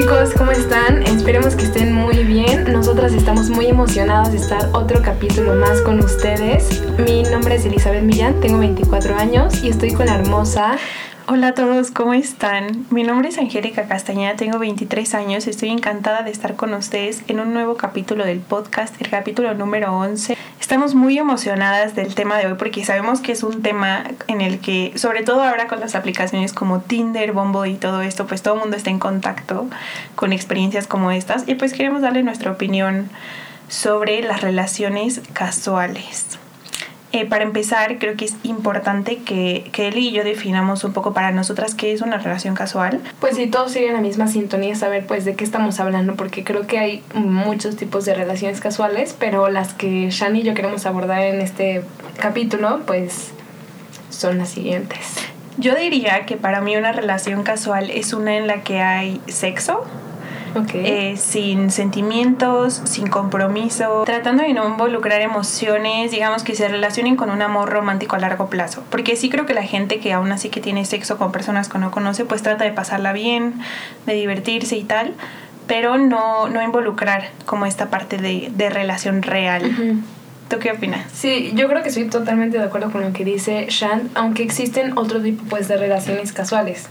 chicos, ¿cómo están? Esperemos que estén muy bien. Nosotras estamos muy emocionadas de estar otro capítulo más con ustedes. Mi nombre es Elizabeth Millán, tengo 24 años y estoy con la hermosa Hola a todos, ¿cómo están? Mi nombre es Angélica Castañeda, tengo 23 años, estoy encantada de estar con ustedes en un nuevo capítulo del podcast, el capítulo número 11. Estamos muy emocionadas del tema de hoy porque sabemos que es un tema en el que, sobre todo ahora con las aplicaciones como Tinder, Bumble y todo esto, pues todo el mundo está en contacto con experiencias como estas y pues queremos darle nuestra opinión sobre las relaciones casuales. Eh, para empezar, creo que es importante que, que él y yo definamos un poco para nosotras qué es una relación casual. Pues si todos siguen la misma sintonía, saber pues de qué estamos hablando, porque creo que hay muchos tipos de relaciones casuales, pero las que Shani y yo queremos abordar en este capítulo, pues son las siguientes. Yo diría que para mí una relación casual es una en la que hay sexo, eh, sin sentimientos, sin compromiso, tratando de no involucrar emociones, digamos que se relacionen con un amor romántico a largo plazo. Porque sí creo que la gente que aún así que tiene sexo con personas que no conoce, pues trata de pasarla bien, de divertirse y tal, pero no, no involucrar como esta parte de, de relación real. ¿Tú qué opinas? Sí, yo creo que estoy totalmente de acuerdo con lo que dice Shan, aunque existen otro tipo pues, de relaciones casuales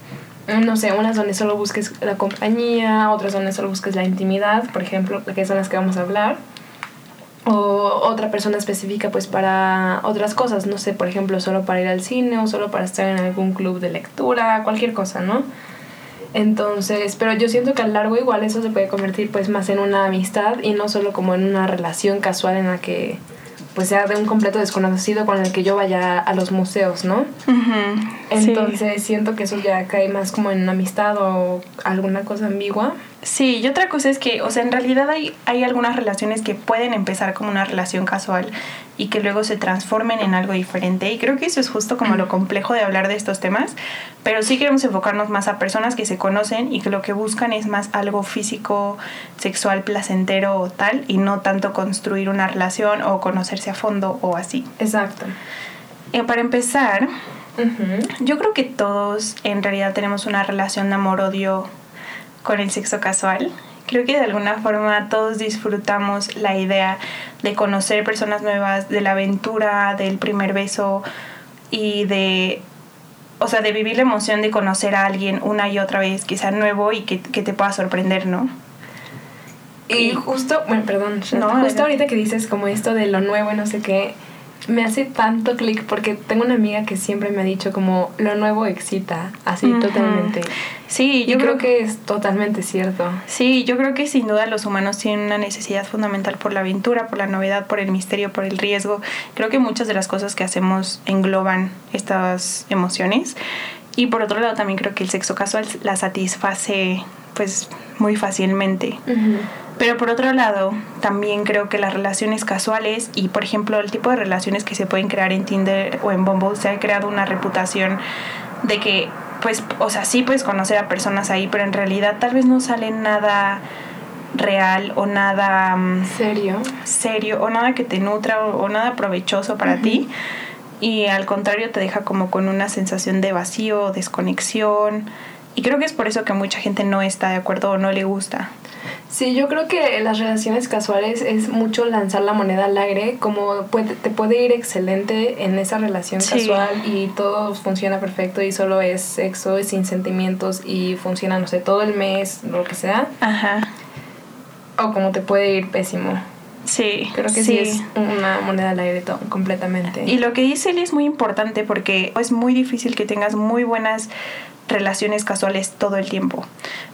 no sé, unas donde solo busques la compañía, otras donde solo busques la intimidad, por ejemplo, que son las que vamos a hablar. O otra persona específica pues para otras cosas, no sé, por ejemplo, solo para ir al cine o solo para estar en algún club de lectura, cualquier cosa, ¿no? Entonces, pero yo siento que a largo igual eso se puede convertir pues más en una amistad y no solo como en una relación casual en la que pues sea de un completo desconocido con el que yo vaya a los museos, ¿no? Entonces siento que eso ya cae más como en amistad o alguna cosa ambigua. Sí, y otra cosa es que, o sea, en realidad hay, hay algunas relaciones que pueden empezar como una relación casual y que luego se transformen en algo diferente. Y creo que eso es justo como lo complejo de hablar de estos temas, pero sí queremos enfocarnos más a personas que se conocen y que lo que buscan es más algo físico, sexual, placentero o tal, y no tanto construir una relación o conocerse a fondo o así. Exacto. Eh, para empezar, yo creo que todos en realidad tenemos una relación de amor-odio con el sexo casual. Creo que de alguna forma todos disfrutamos la idea de conocer personas nuevas, de la aventura, del primer beso y de, o sea, de vivir la emoción de conocer a alguien una y otra vez, sea nuevo y que, que te pueda sorprender, ¿no? Y justo, bueno, perdón, no, justo ahorita que dices como esto de lo nuevo y no sé qué, me hace tanto clic porque tengo una amiga que siempre me ha dicho como lo nuevo excita, así totalmente. Sí, yo creo, que es totalmente cierto. Sí, yo creo que sin duda los humanos tienen una necesidad fundamental por la aventura, por la novedad, por el misterio, por el riesgo. Creo que muchas de las cosas que hacemos engloban estas emociones. Y por otro lado también creo que el sexo casual la satisface pues muy fácilmente. Pero por otro lado, también creo que las relaciones casuales y, por ejemplo, el tipo de relaciones que se pueden crear en Tinder o en Bumble, se ha creado una reputación de que, pues, o sea, sí puedes conocer a personas ahí, pero en realidad tal vez no sale nada real o nada mm, serio. serio o nada que te nutra o, nada provechoso para ti. Y al contrario te deja como con una sensación de vacío desconexión y creo que es por eso que mucha gente no está de acuerdo o no le gusta Sí, yo creo que las relaciones casuales es mucho lanzar la moneda al aire, como puede, te puede ir excelente en esa relación casual y todo funciona perfecto y solo es sexo y sin sentimientos y funciona, no sé, todo el mes, lo que sea. Ajá. O como te puede ir pésimo. Sí. Creo que sí, es una moneda al aire completamente. Y lo que dice él es muy importante porque es muy difícil que tengas muy buenas relaciones casuales todo el tiempo.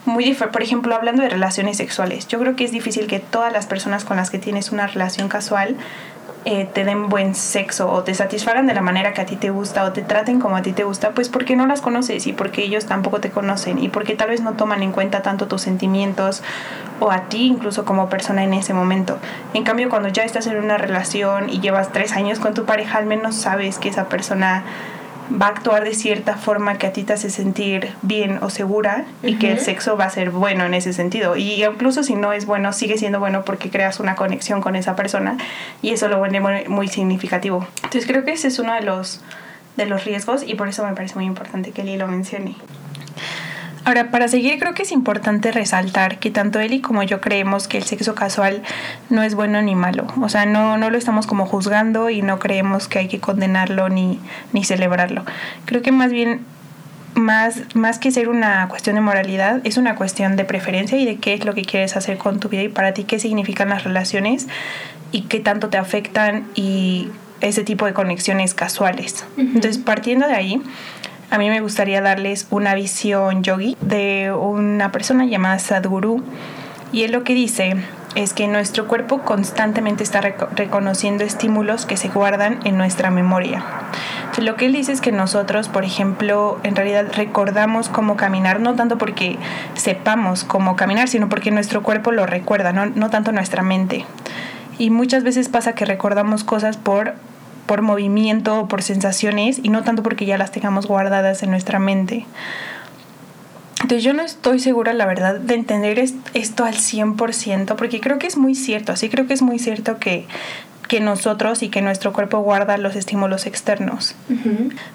Muy por ejemplo, hablando de relaciones sexuales, yo creo que es difícil que todas las personas con las que tienes una relación casual eh, te den buen sexo o te satisfagan de la manera que a ti te gusta o te traten como a ti te gusta, pues porque no las conoces y porque ellos tampoco te conocen y porque tal vez no toman en cuenta tanto tus sentimientos o a ti incluso como persona en ese momento. En cambio, cuando ya estás en una relación y llevas tres años con tu pareja, al menos sabes que esa persona va a actuar de cierta forma que a ti te hace sentir bien o segura y que el sexo va a ser bueno en ese sentido. Y incluso si no es bueno, sigue siendo bueno porque creas una conexión con esa persona y eso lo vuelve muy, significativo. Entonces creo que ese es uno de los, de los riesgos y por eso me parece muy importante que Lee lo mencione. Ahora, para seguir, creo que es importante resaltar que tanto él y como yo creemos que el sexo casual no es bueno ni malo. O sea, no, no lo estamos como juzgando y no creemos que hay que condenarlo ni, ni celebrarlo. Creo que más bien más, más que ser una cuestión de moralidad, es una cuestión de preferencia y de qué es lo que quieres hacer con tu vida y para ti qué significan las relaciones y qué tanto te afectan y ese tipo de conexiones casuales. Entonces, partiendo de ahí, a mí me gustaría darles una visión yogi de una persona llamada Sadhguru. Y él lo que dice es que nuestro cuerpo constantemente está reconociendo estímulos que se guardan en nuestra memoria. Lo que él dice es que nosotros, por ejemplo, en realidad recordamos cómo caminar, no tanto porque sepamos cómo caminar, sino porque nuestro cuerpo lo recuerda, no, no tanto nuestra mente. Y muchas veces pasa que recordamos cosas por por movimiento o por sensaciones y no tanto porque ya las tengamos guardadas en nuestra mente. Entonces yo no estoy segura, la verdad, de entender esto al 100%, porque creo que es muy cierto, así creo que es muy cierto que, que nosotros y que nuestro cuerpo guarda los estímulos externos.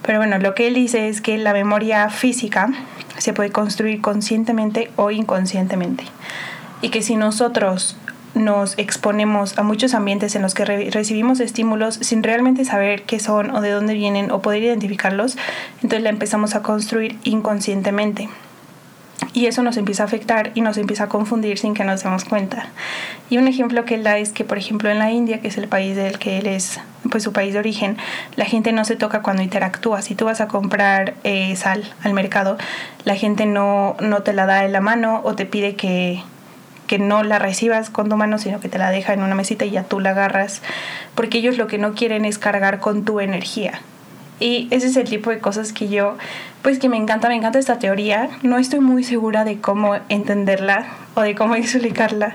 Pero bueno, lo que él dice es que la memoria física se puede construir conscientemente o inconscientemente. Y que si nosotros nos exponemos a muchos ambientes en los que recibimos estímulos sin realmente saber qué son o de dónde vienen o poder identificarlos, entonces la empezamos a construir inconscientemente. Y eso nos empieza a afectar y nos empieza a confundir sin que nos demos cuenta. Y un ejemplo que él da es que, por ejemplo, en la India, que es el país del que él es, pues su país de origen, la gente no se toca cuando interactúa. Si tú vas a comprar eh, sal al mercado, la gente no, no te la da en la mano o te pide que, que no la recibas con tu mano, sino que te la deja en una mesita y ya tú la agarras, porque ellos lo que no quieren es cargar con tu energía. Y ese es el tipo de cosas que yo, pues que me encanta, me encanta esta teoría. No estoy muy segura de cómo entenderla o de cómo explicarla,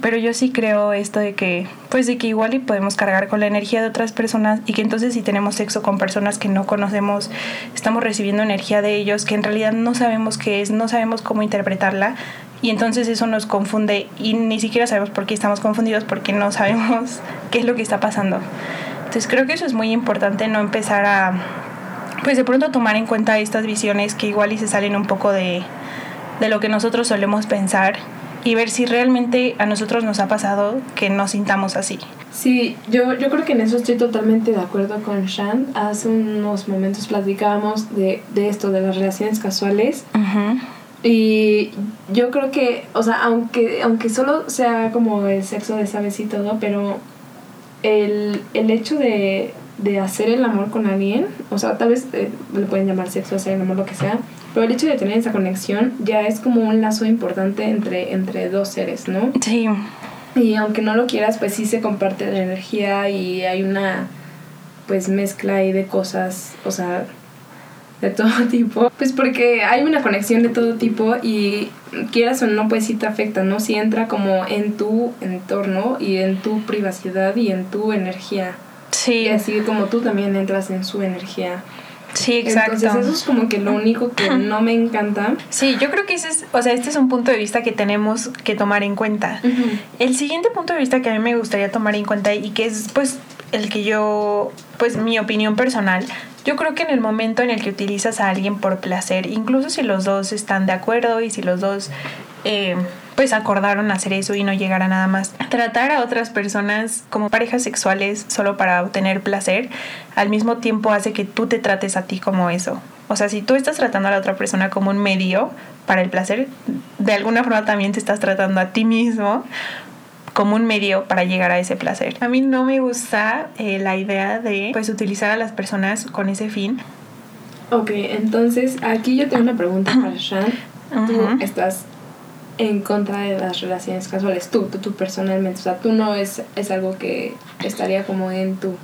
pero yo sí creo esto de que, pues de que igual y podemos cargar con la energía de otras personas y que entonces si tenemos sexo con personas que no conocemos, estamos recibiendo energía de ellos que en realidad no sabemos qué es, no sabemos cómo interpretarla, y entonces eso nos confunde y ni siquiera sabemos por qué estamos confundidos porque no sabemos qué es lo que está pasando. Entonces creo que eso es muy importante, no empezar a, pues de pronto tomar en cuenta estas visiones que igual y se salen un poco de, de lo que nosotros solemos pensar y ver si realmente a nosotros nos ha pasado que nos sintamos así. Sí, yo, yo creo que en eso estoy totalmente de acuerdo con Shan. Hace unos momentos platicábamos de, de esto, de las relaciones casuales. Y yo creo que, o sea, aunque, aunque solo sea como el sexo de sabes y todo, pero el, el hecho de, de, hacer el amor con alguien, o sea, tal vez eh, le pueden llamar sexo, hacer el amor, lo que sea, pero el hecho de tener esa conexión ya es como un lazo importante entre, entre dos seres, ¿no? Sí. Y aunque no lo quieras, pues sí se comparte la energía y hay una pues mezcla ahí de cosas, o sea, de todo tipo. Pues porque hay una conexión de todo tipo y quieras o no, pues sí te afecta, ¿no? Si entra como en tu entorno y en tu privacidad y en tu energía. Sí. Y así como tú también entras en su energía. Sí, exacto. Entonces eso es como que lo único que no me encanta. Sí, yo creo que ese es, o sea, este es un punto de vista que tenemos que tomar en cuenta. El siguiente punto de vista que a mí me gustaría tomar en cuenta y que es pues el que yo, pues mi opinión personal, yo creo que en el momento en el que utilizas a alguien por placer, incluso si los dos están de acuerdo y si los dos eh, pues acordaron hacer eso y no llegar a nada más, tratar a otras personas como parejas sexuales solo para obtener placer, al mismo tiempo hace que tú te trates a ti como eso. O sea, si tú estás tratando a la otra persona como un medio para el placer, de alguna forma también te estás tratando a ti mismo como un medio para llegar a ese placer. A mí no me gusta eh, la idea de pues utilizar a las personas con ese fin. Ok, entonces aquí yo tengo una pregunta para Shan. Tú estás en contra de las relaciones casuales, tú, tú, personalmente, o sea, tú no es, es algo que estaría como en tu...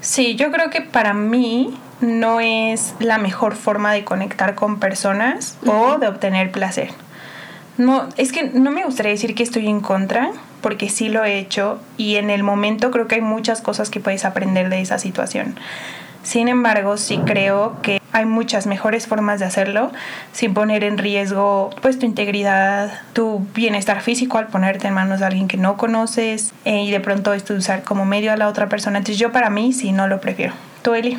Sí, yo creo que para mí no es la mejor forma de conectar con personas o de obtener placer. No, es que no me gustaría decir que estoy en contra, porque sí lo he hecho y en el momento creo que hay muchas cosas que puedes aprender de esa situación. Sin embargo, sí creo que hay muchas mejores formas de hacerlo sin poner en riesgo pues tu integridad, tu bienestar físico al ponerte en manos de alguien que no conoces eh, y de pronto esto usar como medio a la otra persona. Entonces yo para mí sí no lo prefiero. ¿Tú, Eli?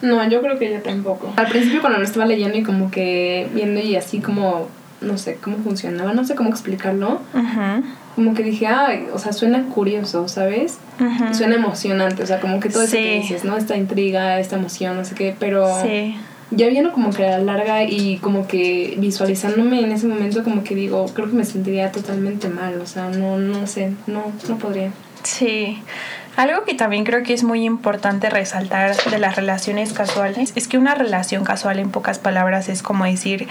No, yo creo que yo tampoco. Al principio cuando lo estaba leyendo y como que viendo y así como, no sé cómo funcionaba, no sé cómo explicarlo. Como que dije, ay, o sea, suena curioso, ¿sabes? Suena emocionante, o sea, como que todo eso que dices, ¿no? Esta intriga, esta emoción, no sé qué, pero... Sí. Ya viendo como que a la larga y como que visualizándome en ese momento como que digo, creo que me sentiría totalmente mal, o sea, no, no sé, no, no podría. Sí. Algo que también creo que es muy importante resaltar de las relaciones casuales es que una relación casual en pocas palabras es como decir,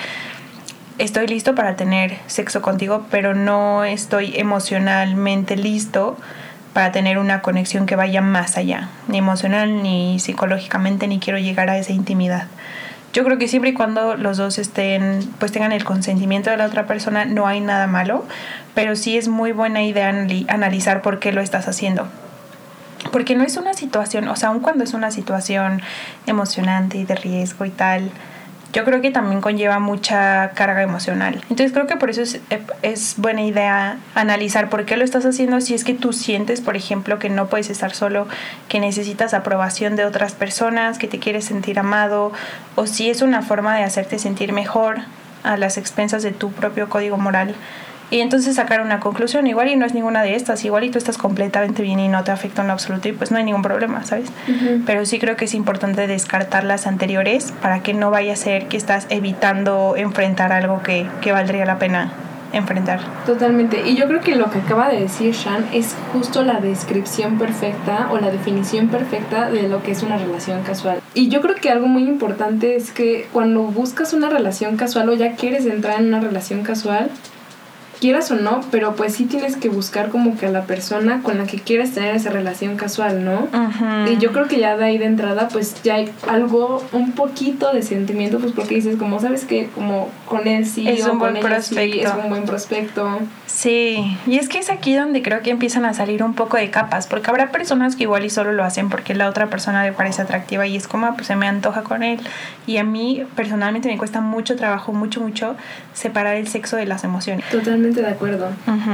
estoy listo para tener sexo contigo, pero no estoy emocionalmente listo para tener una conexión que vaya más allá, ni emocional, ni psicológicamente, ni quiero llegar a esa intimidad. Yo creo que siempre y cuando los dos estén, pues tengan el consentimiento de la otra persona, no hay nada malo, pero sí es muy buena idea analizar por qué lo estás haciendo. Porque no es una situación, o sea, aun cuando es una situación emocionante y de riesgo y tal, yo creo que también conlleva mucha carga emocional. Entonces creo que por eso es, es, buena idea analizar por qué lo estás haciendo si es que tú sientes, por ejemplo, que no puedes estar solo, que necesitas aprobación de otras personas, que te quieres sentir amado, o si es una forma de hacerte sentir mejor a las expensas de tu propio código moral y entonces sacar una conclusión, igual y no es ninguna de estas, igual y tú estás completamente bien y no te afecta en lo absoluto y pues no hay ningún problema, ¿sabes? Pero sí creo que es importante descartar las anteriores para que no vaya a ser que estás evitando enfrentar algo que, que valdría la pena enfrentar. Totalmente. Y yo creo que lo que acaba de decir Shan es justo la descripción perfecta o la definición perfecta de lo que es una relación casual. Y yo creo que algo muy importante es que cuando buscas una relación casual o ya quieres entrar en una relación casual, quieras o no, pero pues sí tienes que buscar como que a la persona con la que quieres tener esa relación casual, ¿no? Y yo creo que ya de ahí de entrada pues ya hay algo, un poquito de sentimiento, pues porque dices como, ¿sabes que Como con él sí es un buen prospecto. es un buen prospecto. Sí, y es que es aquí donde creo que empiezan a salir un poco de capas, porque habrá personas que igual y solo lo hacen porque la otra persona le parece atractiva y es como, ah, pues se me antoja con él. Y a mí personalmente me cuesta mucho trabajo, mucho, mucho separar el sexo de las emociones. Totalmente de acuerdo.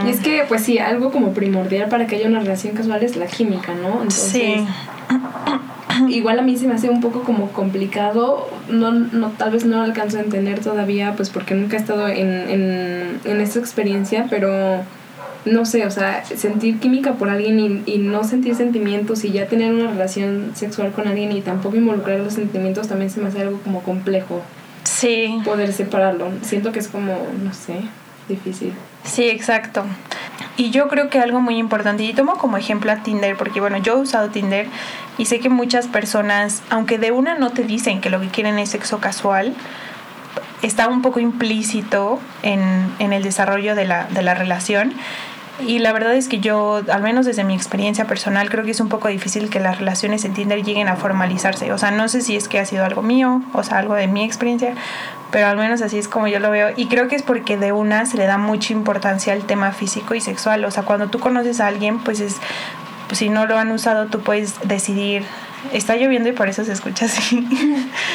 Y es que, pues sí, algo como primordial para que haya una relación casual es la química, ¿no? Entonces, sí. igual a mí se me hace un poco como complicado, no, no, tal vez no lo alcanzo a entender todavía, pues porque nunca he estado en, en, en esta experiencia, pero no sé, o sea, sentir química por alguien y, y, no sentir sentimientos y ya tener una relación sexual con alguien y tampoco involucrar los sentimientos también se me hace algo como complejo. Sí. Poder separarlo. Siento que es como, no sé, difícil. Sí, exacto. Y yo creo que algo muy importante, y tomo como ejemplo a Tinder, porque bueno, yo he usado Tinder y sé que muchas personas, aunque de una no te dicen que lo que quieren es sexo casual, está un poco implícito en, en el desarrollo de la, de la relación. Y la verdad es que yo, al menos desde mi experiencia personal, creo que es un poco difícil que las relaciones en Tinder lleguen a formalizarse. O sea, no sé si es que ha sido algo mío, o sea, algo de mi experiencia, pero al menos así es como yo lo veo. Y creo que es porque de una se le da mucha importancia al tema físico y sexual. O sea, cuando tú conoces a alguien, pues es, pues si no lo han usado, tú puedes decidir. Está lloviendo y por eso se escucha así.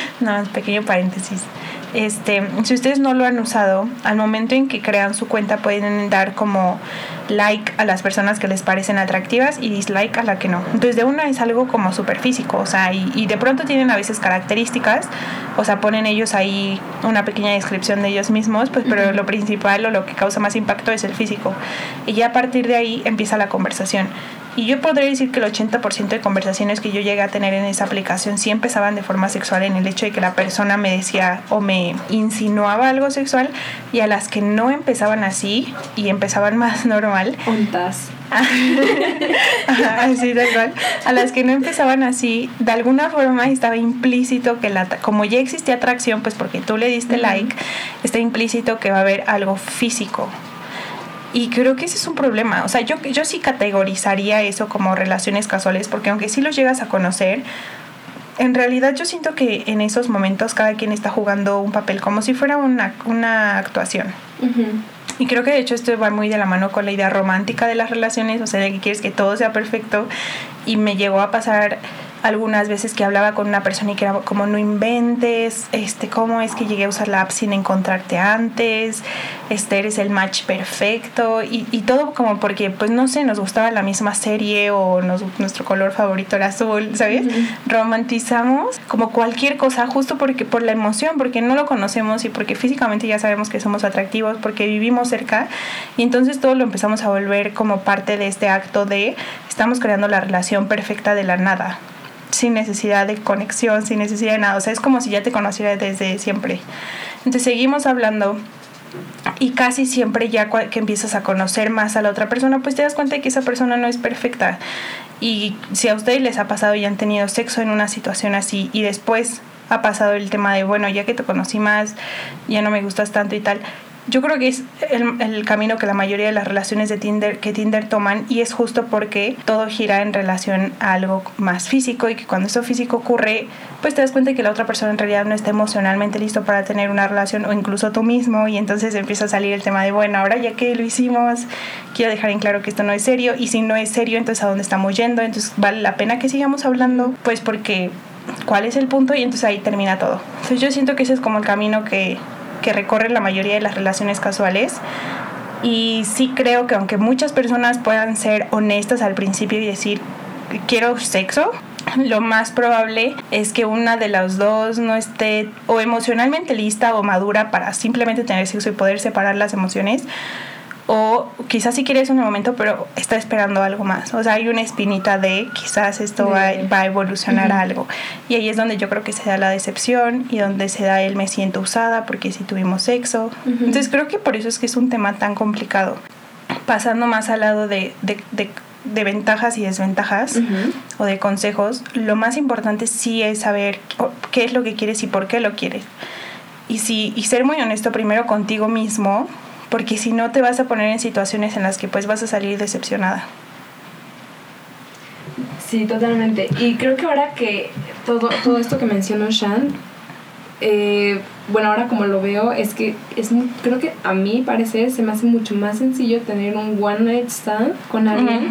no, pequeño paréntesis. Este, si ustedes no lo han usado, al momento en que crean su cuenta pueden dar como like a las personas que les parecen atractivas y dislike a la que no. Entonces de una es algo como súper físico, o sea, y, y, de pronto tienen a veces características, o sea, ponen ellos ahí una pequeña descripción de ellos mismos, pues pero lo principal o lo que causa más impacto es el físico. Y ya a partir de ahí empieza la conversación. Y yo podría decir que el 80% de conversaciones que yo llegué a tener en esa aplicación sí empezaban de forma sexual en el hecho de que la persona me decía o me insinuaba algo sexual y a las que no empezaban así y empezaban más normal. así tal cual. A las que no empezaban así, de alguna forma estaba implícito que la, como ya existía atracción, pues porque tú le diste like, está implícito que va a haber algo físico y creo que ese es un problema. O sea, yo, yo sí categorizaría eso como relaciones casuales, porque aunque sí los llegas a conocer, en realidad yo siento que en esos momentos cada quien está jugando un papel como si fuera una, una actuación. Y creo que de hecho esto va muy de la mano con la idea romántica de las relaciones, o sea, de que quieres que todo sea perfecto. Y me llegó a pasar algunas veces que hablaba con una persona y que era como no inventes, este, cómo es que llegué a usar la app sin encontrarte antes, este, eres el match perfecto y, y todo como porque, pues no sé, nos gustaba la misma serie o nos, nuestro color favorito era azul, ¿sabes? Romantizamos como cualquier cosa justo porque por la emoción, porque no lo conocemos y porque físicamente ya sabemos que somos atractivos, porque vivimos cerca. Y entonces todo lo empezamos a volver como parte de este acto de estamos creando la relación perfecta de la nada sin necesidad de conexión, sin necesidad de nada. O sea, es como si ya te conociera desde siempre. Entonces seguimos hablando y casi siempre ya que empiezas a conocer más a la otra persona, pues te das cuenta de que esa persona no es perfecta. Y si a ustedes les ha pasado y han tenido sexo en una situación así y después ha pasado el tema de, bueno, ya que te conocí más, ya no me gustas tanto y tal, yo creo que es el, el, camino que la mayoría de las relaciones de Tinder que Tinder toman y es justo porque todo gira en relación a algo más físico y que cuando eso físico ocurre pues te das cuenta que la otra persona en realidad no está emocionalmente listo para tener una relación o incluso tú mismo y entonces empieza a salir el tema de bueno ahora ya que lo hicimos quiero dejar en claro que esto no es serio y si no es serio entonces a dónde estamos yendo entonces vale la pena que sigamos hablando pues porque cuál es el punto y entonces ahí termina todo. Entonces yo siento que ese es como el camino que que recorren la mayoría de las relaciones casuales. Y sí creo que aunque muchas personas puedan ser honestas al principio y decir, quiero sexo, lo más probable es que una de las dos no esté o emocionalmente lista o madura para simplemente tener sexo y poder separar las emociones o quizás sí quieres un momento, pero está esperando algo más. O sea, hay una espinita de quizás esto va, a evolucionar a algo. Y ahí es donde yo creo que se da la decepción y donde se da el me siento usada porque si tuvimos sexo. Entonces creo que por eso es que es un tema tan complicado. Pasando más al lado de, de, de, ventajas y desventajas o de consejos, lo más importante sí es saber qué es lo que quieres y por qué lo quieres. Y, si, y ser muy honesto primero contigo mismo porque si no te vas a poner en situaciones en las que pues vas a salir decepcionada. Sí, totalmente. Y creo que ahora que todo, todo esto que mencionó Shan, eh, bueno, ahora como lo veo, es que es creo que a mí parecer se me hace mucho más sencillo tener un one night stand con alguien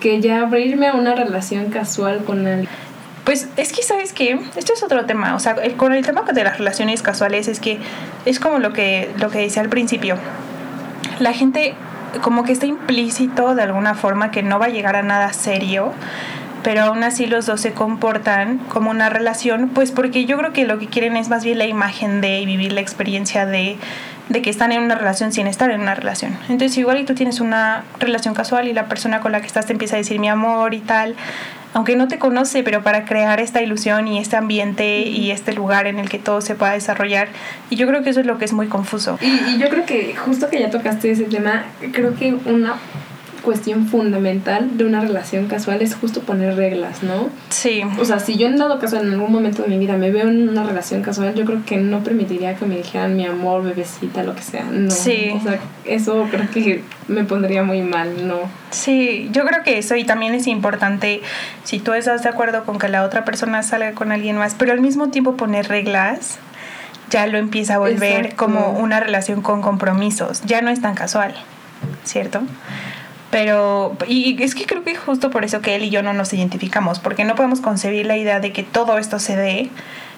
que ya abrirme a una relación casual con alguien. Pues es que, ¿sabes que Esto es otro tema. O sea, con el tema de las relaciones casuales es que es como lo que, lo que decía al principio. La gente como que está implícito de alguna forma que no va a llegar a nada serio pero aún así los dos se comportan como una relación, pues porque yo creo que lo que quieren es más bien la imagen de vivir la experiencia de, de que están en una relación sin estar en una relación. Entonces igual y tú tienes una relación casual y la persona con la que estás te empieza a decir mi amor y tal, aunque no te conoce, pero para crear esta ilusión y este ambiente y este lugar en el que todo se pueda desarrollar. Y yo creo que eso es lo que es muy confuso. Y, y yo creo que justo que ya tocaste ese tema, creo que una cuestión fundamental de una relación casual es justo poner reglas, ¿no? Sí. O sea, si yo en dado caso en algún momento de mi vida me veo en una relación casual, yo creo que no permitiría que me dijeran mi amor, bebecita, lo que sea. No. Sí. O sea, eso creo que me pondría muy mal, ¿no? Sí, yo creo que eso y también es importante si tú estás de acuerdo con que la otra persona salga con alguien más, pero al mismo tiempo poner reglas ya lo empieza a volver como una relación con compromisos, ya no es tan casual, ¿cierto? Pero, y es que creo que justo por eso que él y yo no nos identificamos, porque no podemos concebir la idea de que todo esto se dé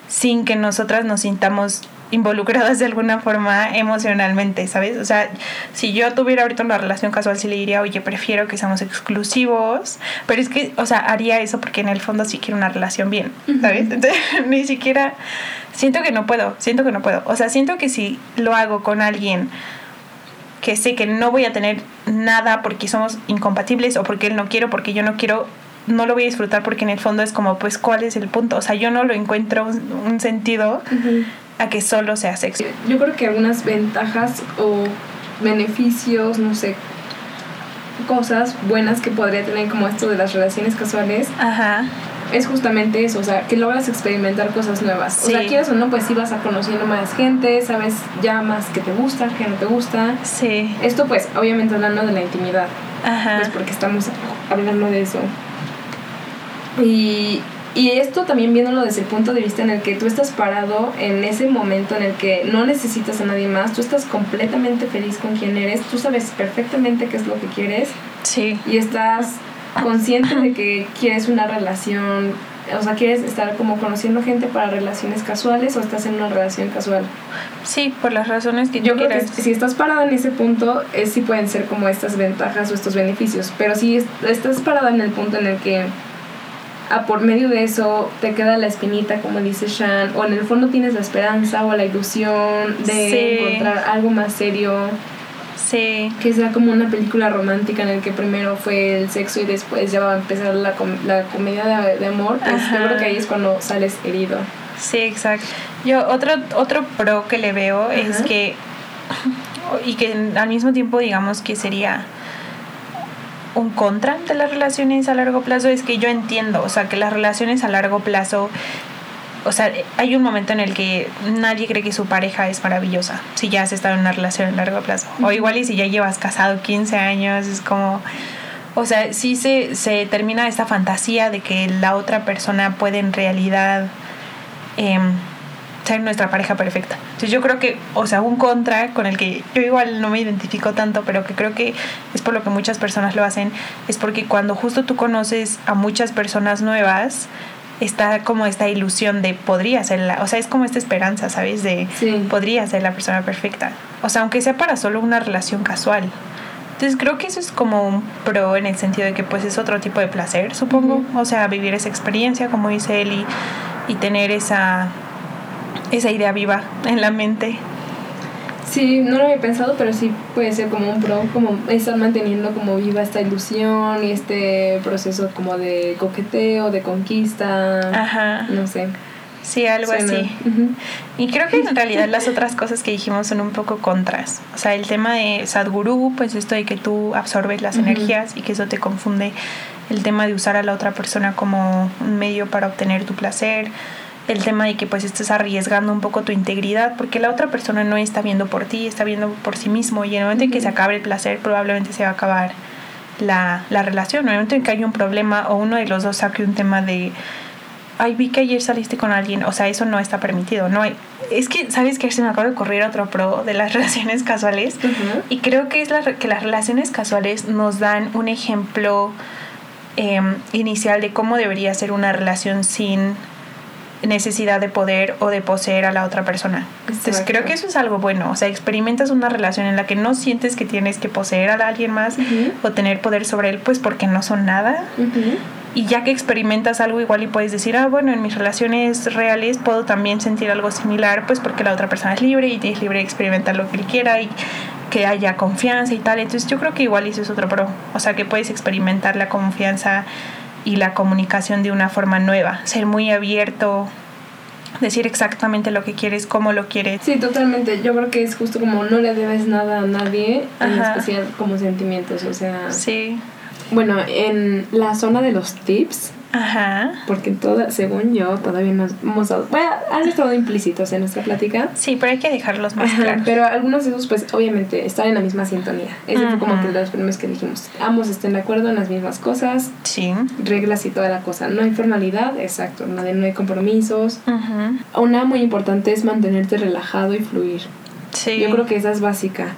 sin que nosotras nos sintamos involucradas de alguna forma emocionalmente, ¿sabes? O sea, si yo tuviera ahorita una relación casual, sí le diría, oye, prefiero que seamos exclusivos, pero es que, o sea, haría eso porque en el fondo sí quiero una relación bien, ¿sabes? Entonces, ni siquiera, siento que no puedo, siento que no puedo. O sea, siento que si lo hago con alguien que sé que no voy a tener nada porque somos incompatibles o porque él no quiero, porque yo no quiero, no lo voy a disfrutar porque en el fondo es como, pues, ¿cuál es el punto? O sea, yo no lo encuentro un, sentido a que solo sea sexo. Yo creo que algunas ventajas o beneficios, no sé, cosas buenas que podría tener como esto de las relaciones casuales. Ajá es justamente eso, o sea, que logras experimentar cosas nuevas. O sea, quieres o no, pues sí vas a conociendo más gente, sabes ya más que te gusta, que no te gusta. Sí. Esto pues, obviamente hablando de la intimidad. Ajá. Pues porque estamos hablando de eso. Y, y esto también viéndolo desde el punto de vista en el que tú estás parado en ese momento en el que no necesitas a nadie más, tú estás completamente feliz con quien eres, tú sabes perfectamente qué es lo que quieres. Sí. Y estás consciente de que quieres una relación, o sea, quieres estar como conociendo gente para relaciones casuales o estás en una relación casual. Sí, por las razones que Yo tú creo que si estás parada en ese punto, es sí pueden ser como estas ventajas o estos beneficios. Pero si es- estás parada en el punto en el que a por medio de eso te queda la espinita, como dice Shan, o en el fondo tienes la esperanza o la ilusión de Sí. encontrar algo más serio, Sí, que sea como una película romántica en el que primero fue el sexo y después ya va a empezar la, com- la comedia de, de amor, pues yo creo que ahí es cuando sales herido. sí, exacto. Yo otro otro pro que le veo es que y que al mismo tiempo digamos que sería un contra de las relaciones a largo plazo es que yo entiendo, o sea, que las relaciones a largo plazo o sea, hay un momento en el que nadie cree que su pareja es maravillosa si ya has estado en una relación a largo plazo. O igual y si ya llevas casado 15 años, es como... O sea, sí se, se termina esta fantasía de que la otra persona puede en realidad em, ser nuestra pareja perfecta. Entonces yo creo que, o sea, un contra con el que yo igual no me identifico tanto, pero que creo que es por lo que muchas personas lo hacen, es porque cuando justo tú conoces a muchas personas nuevas, está como esta ilusión de podría ser la, o sea, es como esta esperanza, ¿sabes? De Sí. podría ser la persona perfecta. O sea, aunque sea para solo una relación casual. Entonces creo que eso es como un pro en el sentido de que pues es otro tipo de placer, supongo. O sea, vivir esa experiencia, como dice él, y, y tener esa, esa idea viva en la mente. Sí, no lo había pensado, pero sí puede ser como un pro, como estar manteniendo como viva esta ilusión y este proceso como de coqueteo, de conquista, Ajá. no sé. Sí, algo Suena. así. Y creo que en realidad las otras cosas que dijimos son un poco contras. O sea, el tema de Sadhguru, pues esto de que tú absorbes las energías y que eso te confunde. El tema de usar a la otra persona como un medio para obtener tu placer. El tema de que pues estés arriesgando un poco tu integridad porque la otra persona no está viendo por ti, está viendo por sí mismo y en el momento en que se acabe el placer probablemente se va a acabar la, la relación. En el momento en que hay un problema o uno de los dos saque un tema de ay, vi que ayer saliste con alguien, o sea, eso no está permitido, no hay. Es que, ¿sabes qué? Se me acaba de ocurrir otro pro de las relaciones casuales. Y creo que es la, que las relaciones casuales nos dan un ejemplo em, inicial de cómo debería ser una relación sin necesidad de poder o de poseer a la otra persona. Entonces creo que eso es algo bueno, o sea, experimentas una relación en la que no sientes que tienes que poseer a alguien más o tener poder sobre él, pues porque no son nada. Y ya que experimentas algo igual y puedes decir, ah, bueno, en mis relaciones reales puedo también sentir algo similar, pues porque la otra persona es libre y es libre de experimentar lo que él quiera y que haya confianza y tal. Entonces yo creo que igual eso es otro pro. O sea, que puedes experimentar la confianza y la comunicación de una forma nueva. Ser muy abierto, decir exactamente lo que quieres, cómo lo quieres. Sí, totalmente. Yo creo que es justo como no le debes nada a nadie, en especial como sentimientos. O sea, Sí. bueno, en la zona de los tips, Ajá. porque toda, según yo, todavía no hemos dado, bueno, han estado implícitos en nuestra plática. Sí, pero hay que dejarlos más Ajá, claros. pero algunos de esos, pues, obviamente, están en la misma sintonía. Ese fue como que los primeros que dijimos. Ambos estén de acuerdo en las mismas cosas, Sí. reglas y toda la cosa. No hay formalidad, exacto, no hay, no hay compromisos. Ujú. Una muy importante es mantenerte relajado y fluir. Sí. Yo creo que esa es básica.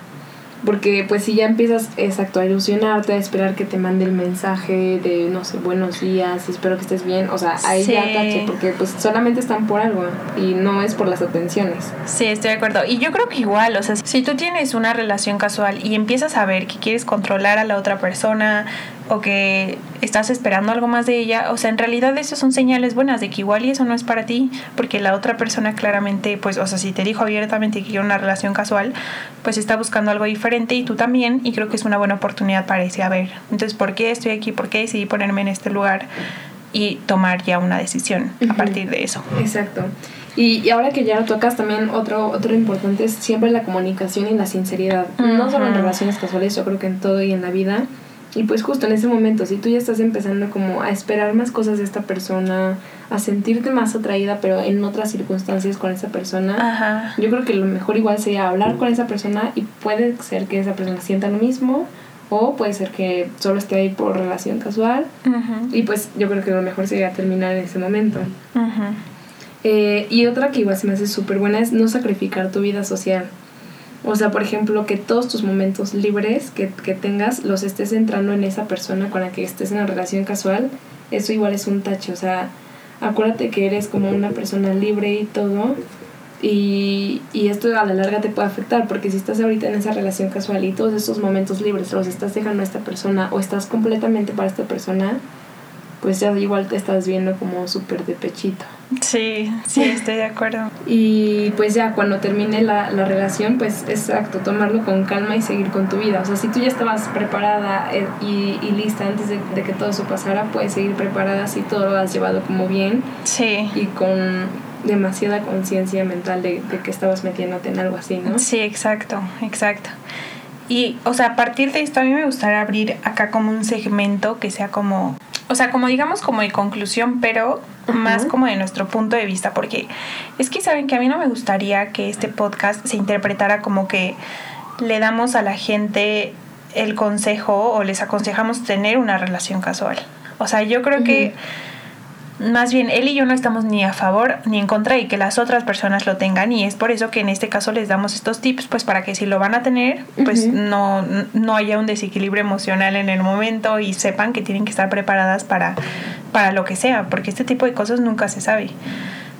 Porque pues si ya empiezas exacto a ilusionarte, a esperar que te mande el mensaje de no sé, buenos días, espero que estés bien, o sea, ahí ya Sí. tache, porque pues solamente están por algo y no es por las atenciones. Sí, estoy de acuerdo. Y yo creo que igual, o sea, si tú tienes una relación casual y empiezas a ver que quieres controlar a la otra persona o que estás esperando algo más de ella, o sea, en realidad eso son señales buenas de que igual y eso no es para ti, porque la otra persona claramente, pues, o sea, si te dijo abiertamente que quiere una relación casual, pues está buscando algo diferente y tú también, y creo que es una buena oportunidad para ese a ver. Entonces, ¿por qué estoy aquí? ¿Por qué decidí ponerme en este lugar? Y tomar ya una decisión a partir de eso. Exacto. Y, y ahora que ya lo tocas, también otro, otro importante es siempre la comunicación y la sinceridad. No solo en relaciones casuales, yo creo que en todo y en la vida. Y pues justo en ese momento, si tú ya estás empezando como a esperar más cosas de esta persona, a sentirte más atraída, pero en otras circunstancias con esa persona, Ajá. yo creo que lo mejor igual sería hablar con esa persona y puede ser que esa persona sienta lo mismo o puede ser que solo esté ahí por relación casual y pues yo creo que lo mejor sería terminar en ese momento. Eh, y otra que igual se me hace súper buena es no sacrificar tu vida social. O sea, por ejemplo, que todos tus momentos libres que, que tengas los estés entrando en esa persona con la que estés en una relación casual, eso igual es un tache. O sea, acuérdate que eres como una persona libre y todo. Y, y esto a la larga te puede afectar, porque si estás ahorita en esa relación casual y todos esos momentos libres los estás dejando a esta persona o estás completamente para esta persona, pues ya igual te estás viendo como súper de pechito. Sí, sí, estoy de acuerdo. Y pues ya cuando termine la, la, relación, pues exacto, tomarlo con calma y seguir con tu vida. O sea, si tú ya estabas preparada eh, y, y lista antes de, de, que todo eso pasara, puedes seguir preparada si todo lo has llevado como bien. Sí. Y con demasiada conciencia mental de, de que estabas metiéndote en algo así, ¿no? Sí, exacto, exacto. Y, o sea, a partir de esto a mí me gustaría abrir acá como un segmento que sea como, o sea, como digamos como de conclusión, pero uh -huh. más como de nuestro punto de vista, porque es que saben que a mí no me gustaría que este podcast se interpretara como que le damos a la gente el consejo o les aconsejamos tener una relación casual. O sea, yo creo uh -huh. que más bien él y yo no estamos ni a favor ni en contra y que las otras personas lo tengan y es por eso que en este caso les damos estos tips pues para que si lo van a tener pues uh -huh. no, no haya un desequilibrio emocional en el momento y sepan que tienen que estar preparadas para, para lo que sea porque este tipo de cosas nunca se sabe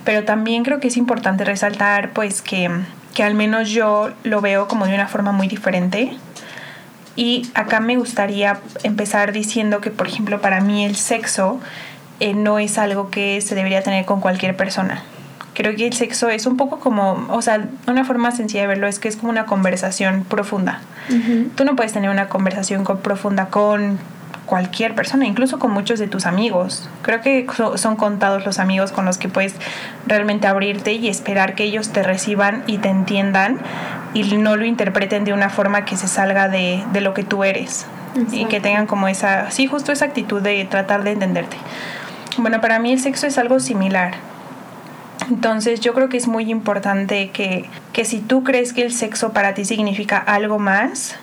pero también creo que es importante resaltar pues que, que al menos yo lo veo como de una forma muy diferente y acá me gustaría empezar diciendo que por ejemplo para mí el sexo eh, no es algo que se debería tener con cualquier persona. Creo que el sexo es un poco como, o sea, una forma sencilla de verlo es que es como una conversación profunda. Uh -huh. Tú no puedes tener una conversación con, profunda con cualquier persona, incluso con muchos de tus amigos. Creo que son contados los amigos con los que puedes realmente abrirte y esperar que ellos te reciban y te entiendan y no lo interpreten de una forma que se salga de, de lo que tú eres. Exacto. Y que tengan como esa, sí, justo esa actitud de tratar de entenderte. Bueno, para mí el sexo es algo similar. Entonces yo creo que es muy importante que, que si tú crees que el sexo para ti significa algo más,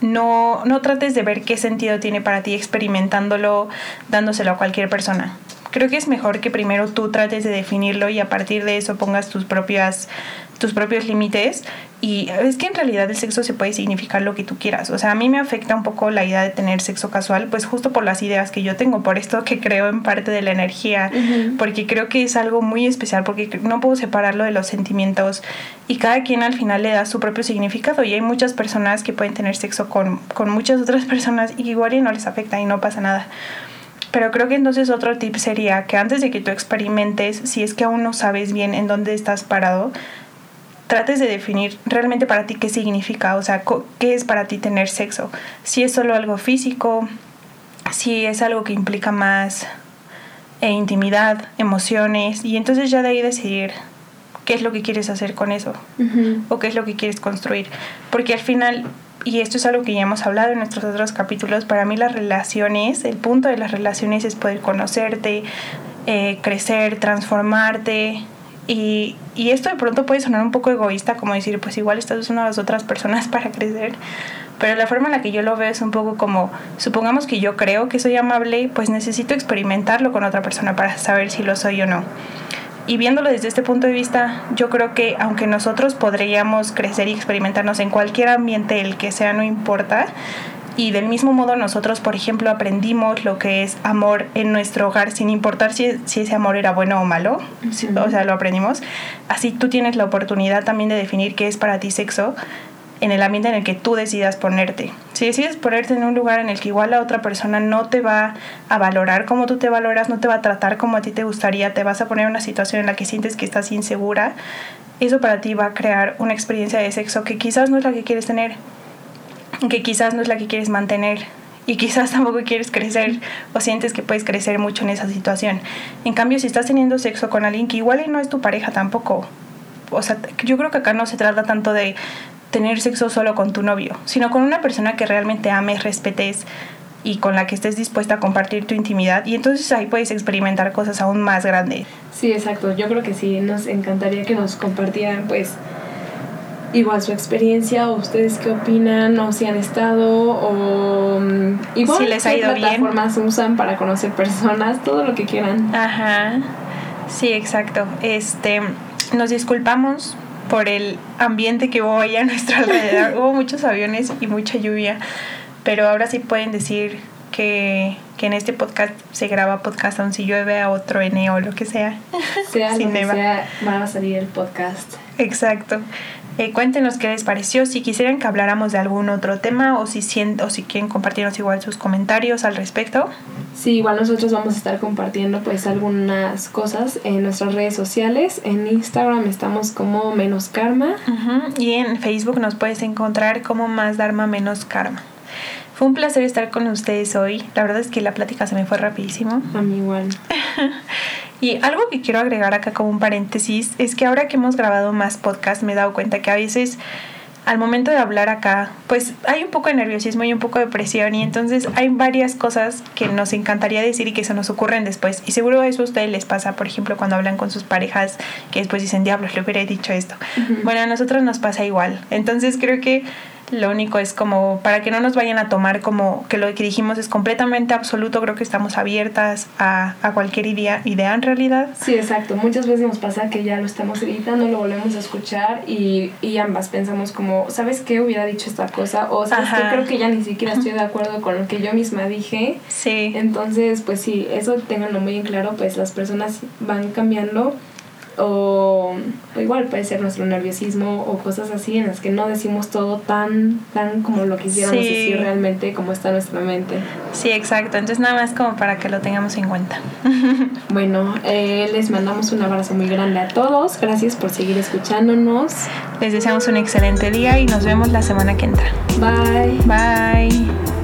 no, no trates de ver qué sentido tiene para ti experimentándolo, dándoselo a cualquier persona. Creo que es mejor que primero tú trates de definirlo y a partir de eso pongas tus propias tus propios límites y es que en realidad el sexo se puede significar lo que tú quieras. O sea, a mí me afecta un poco la idea de tener sexo casual, pues justo por las ideas que yo tengo, por esto que creo en parte de la energía, uh -huh. porque creo que es algo muy especial, porque no puedo separarlo de los sentimientos y cada quien al final le da su propio significado y hay muchas personas que pueden tener sexo con, con muchas otras personas y igual y no les afecta y no pasa nada. Pero creo que entonces otro tip sería que antes de que tú experimentes, si es que aún no sabes bien en dónde estás parado, trates de definir realmente para ti qué significa, o sea, qué es para ti tener sexo. Si es solo algo físico, si es algo que implica más eh, intimidad, emociones, y entonces ya de ahí decidir qué es lo que quieres hacer con eso uh -huh. o qué es lo que quieres construir. Porque al final, y esto es algo que ya hemos hablado en nuestros otros capítulos, para mí las relaciones, el punto de las relaciones es poder conocerte, eh, crecer, transformarte, y, y, esto de pronto puede sonar un poco egoísta, como decir, pues igual estás usando a las otras personas para crecer. Pero la forma en la que yo lo veo es un poco como, supongamos que yo creo que soy amable, pues necesito experimentarlo con otra persona para saber si lo soy o no. Y viéndolo desde este punto de vista, yo creo que aunque nosotros podríamos crecer y experimentarnos en cualquier ambiente, el que sea, no importa, y del mismo modo nosotros, por ejemplo, aprendimos lo que es amor en nuestro hogar sin importar si, si ese amor era bueno o malo, uh -huh. o sea, lo aprendimos. Así tú tienes la oportunidad también de definir qué es para ti sexo en el ambiente en el que tú decidas ponerte. Si decides ponerte en un lugar en el que igual la otra persona no te va a valorar como tú te valoras, no te va a tratar como a ti te gustaría, te vas a poner en una situación en la que sientes que estás insegura, eso para ti va a crear una experiencia de sexo que quizás no es la que quieres tener, que quizás no es la que quieres mantener y quizás tampoco quieres crecer o sientes que puedes crecer mucho en esa situación. En cambio, si estás teniendo sexo con alguien que igual no es tu pareja tampoco, o sea, yo creo que acá no se trata tanto de tener sexo solo con tu novio, sino con una persona que realmente ames, respetes y con la que estés dispuesta a compartir tu intimidad y entonces ahí puedes experimentar cosas aún más grandes. Sí, exacto. Yo creo que sí, nos encantaría que nos compartieran pues igual su experiencia o ustedes qué opinan o si han estado o um, igual si les ha ido qué plataformas bien. usan para conocer personas, todo lo que quieran. Ajá. Sí, exacto. Este, nos disculpamos por el ambiente que hubo allá a nuestro alrededor. hubo muchos aviones y mucha lluvia, pero ahora sí pueden decir que, que, en este podcast se graba podcast aun si llueve a otro N o lo que sea. Sea lo que sea, va a salir el podcast. Exacto. Eh, cuéntenos qué les pareció, si quisieran que habláramos de algún otro tema o si, o si quieren compartirnos igual sus comentarios al respecto. Sí, igual nosotros vamos a estar compartiendo pues algunas cosas en nuestras redes sociales. En Instagram estamos como Menos Karma. Y en Facebook nos puedes encontrar como Más Dharma Menos Karma. Fue un placer estar con ustedes hoy. La verdad es que la plática se me fue rapidísimo. A mí igual. y algo que quiero agregar acá como un paréntesis es que ahora que hemos grabado más podcasts me he dado cuenta que a veces al momento de hablar acá, pues hay un poco de nerviosismo y un poco de presión y entonces hay varias cosas que nos encantaría decir y que se nos ocurren después. Y seguro eso a ustedes les pasa, por ejemplo, cuando hablan con sus parejas que después dicen, diablos, le hubiera dicho esto. Bueno, a nosotros nos pasa igual. Entonces creo que lo único es como para que no nos vayan a tomar como que lo que dijimos es completamente absoluto, creo que estamos abiertas a, a cualquier idea, idea en realidad. Sí, exacto. Muchas veces nos pasa que ya lo estamos editando, lo volvemos a escuchar y, y ambas pensamos como, ¿sabes qué hubiera dicho esta cosa? O ¿sabes qué? Creo que ya ni siquiera estoy de acuerdo con lo que yo misma dije. Sí. Entonces, pues sí, eso tenganlo muy en claro, pues las personas van cambiando o, igual puede ser nuestro nerviosismo o cosas así en las que no decimos todo tan tan como lo quisiéramos decir realmente como está nuestra mente. Sí exacto. Entonces nada más como para que lo tengamos en cuenta. Bueno eh, les mandamos un abrazo muy grande a todos. Gracias por seguir escuchándonos. Les deseamos un excelente día y nos vemos la semana que entra. Bye. Bye